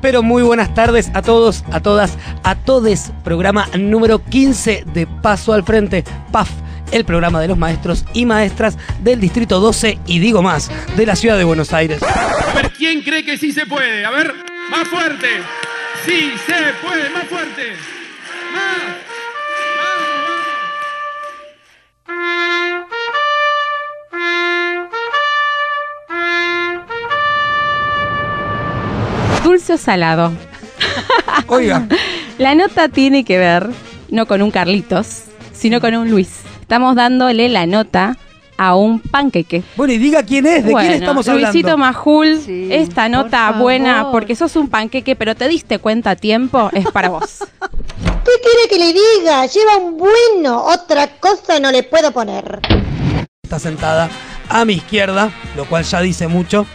Pero muy buenas tardes a todos, a todas, a todes. Programa número 15 de Paso al Frente, PAF, el programa de los maestros y maestras del Distrito 12 y digo más, de la ciudad de Buenos Aires. A ver, ¿quién cree que sí se puede? A ver, más fuerte. Sí se puede, más fuerte. Más. Dulce o salado. Oiga, La nota tiene que ver no con un Carlitos, sino con un Luis. Estamos dándole la nota a un panqueque. bueno, y diga quién es, de bueno, quién estamos hablando. Luisito Majul, Sí, esta nota buena porque sos un panqueque, pero te diste cuenta a tiempo, es para vos. ¿Qué quiere que le diga? Lleva un bueno. Otra cosa no le puedo poner. Está sentada a mi izquierda, lo cual ya dice mucho,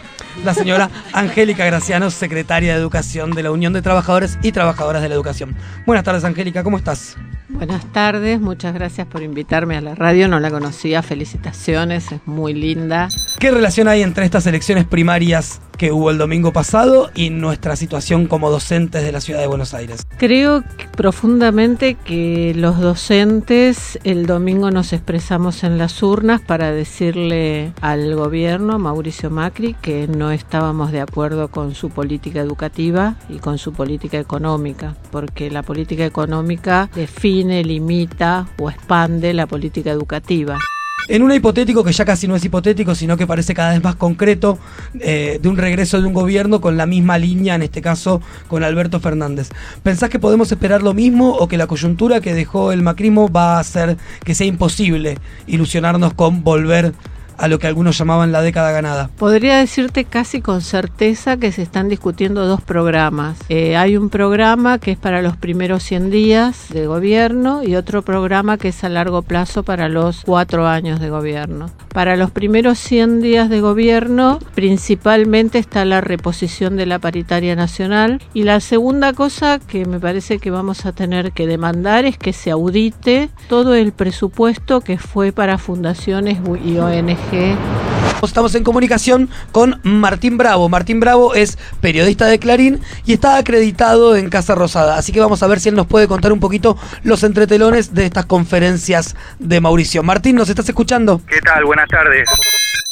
la señora Angélica Graciano, secretaria de Educación de la Unión de Trabajadores y Trabajadoras de la Educación. Buenas tardes, Angélica, ¿cómo estás? Buenas tardes, muchas gracias por invitarme a la radio, no la conocía, felicitaciones, es muy linda. ¿Qué relación hay entre estas elecciones primarias que hubo el domingo pasado y nuestra situación como docentes de la ciudad de Buenos Aires? Creo que- profundamente que los docentes el domingo nos expresamos en las urnas para decirle al gobierno, Mauricio Macri, que no estábamos de acuerdo con su política educativa y con su política económica, porque la política económica define, limita o expande la política educativa. En un hipotético que ya casi no es hipotético, sino que parece cada vez más concreto, eh, de un regreso de un gobierno con la misma línea, en este caso con Alberto Fernández. ¿Pensás que podemos esperar lo mismo o que la coyuntura que dejó el macrismo va a hacer que sea imposible ilusionarnos con volver a lo que algunos llamaban la década ganada? Podría decirte casi con certeza que se están discutiendo dos programas. Eh, hay un programa que es para los primeros 100 días de gobierno y otro programa que es a largo plazo para los cuatro años de gobierno. Para los primeros 100 días de gobierno principalmente está la reposición de la paritaria nacional y la segunda cosa que me parece que vamos a tener que demandar es que se audite todo el presupuesto que fue para fundaciones y ONG 行 Estamos en comunicación con Martín Bravo. Martín Bravo es periodista de Clarín y está acreditado en Casa Rosada. Así que vamos a ver si él nos puede contar un poquito los entretelones de estas conferencias de Mauricio. Martín, ¿nos estás escuchando? ¿Qué tal? Buenas tardes.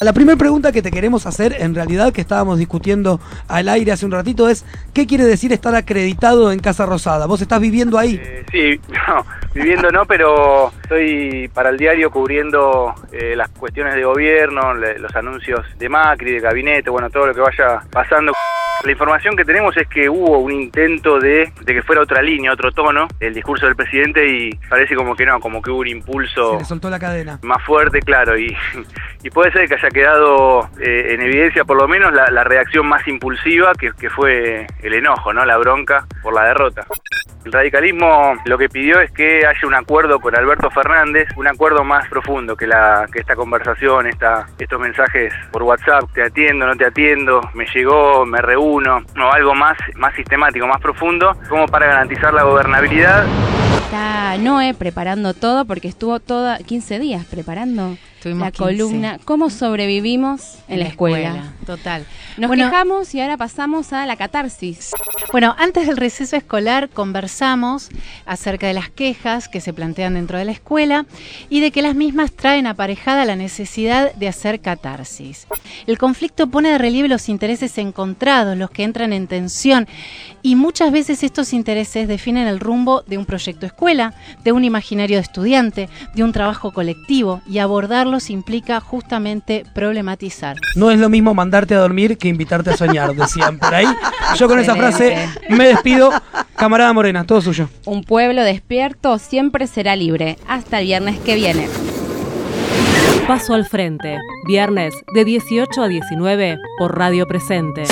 La primera pregunta que te queremos hacer, en realidad, que estábamos discutiendo al aire hace un ratito, es ¿qué quiere decir estar acreditado en Casa Rosada? ¿Vos estás viviendo ahí? Eh, sí, no, viviendo no, pero estoy para el diario cubriendo eh, las cuestiones de gobierno, los anuncios de Macri, de gabinete, bueno, todo lo que vaya pasando. La información que tenemos es que hubo un intento de, de que fuera otra línea, otro tono, el discurso del presidente y parece como que no, como que hubo un Se impulso le soltó la cadena. más fuerte, claro, y, y puede ser que haya quedado eh, en evidencia por lo menos la, reacción más impulsiva que, fue el enojo, ¿no? La bronca por la derrota. El radicalismo lo que pidió es que haya un acuerdo con Alberto Fernández, un acuerdo más profundo que esta conversación, estos mensajes por WhatsApp, te atiendo, no te atiendo, me llegó, me reúno, o algo más, más sistemático, más profundo, como para garantizar la gobernabilidad Está Noé preparando todo porque estuvo toda 15 días preparando La 15. columna ¿Cómo sobrevivimos en, la escuela? Total. Nos Bueno, quejamos y ahora pasamos a la catarsis. Bueno, antes del receso escolar conversamos acerca de las quejas que se plantean dentro de la escuela y de que las mismas traen aparejada la necesidad de hacer catarsis. El conflicto pone de relieve los intereses encontrados, los que entran en tensión, y muchas veces estos intereses definen el rumbo de un proyecto escuela, de un imaginario de estudiante, de un trabajo colectivo, y implica justamente problematizar. No es lo mismo mandarte a dormir que invitarte a soñar, decían por ahí. Yo con esa frase me despido. Camarada Morena, todo suyo. Un pueblo despierto siempre será libre. Hasta el viernes que viene. Paso al frente, viernes de 18 a 19 por Radio Presente.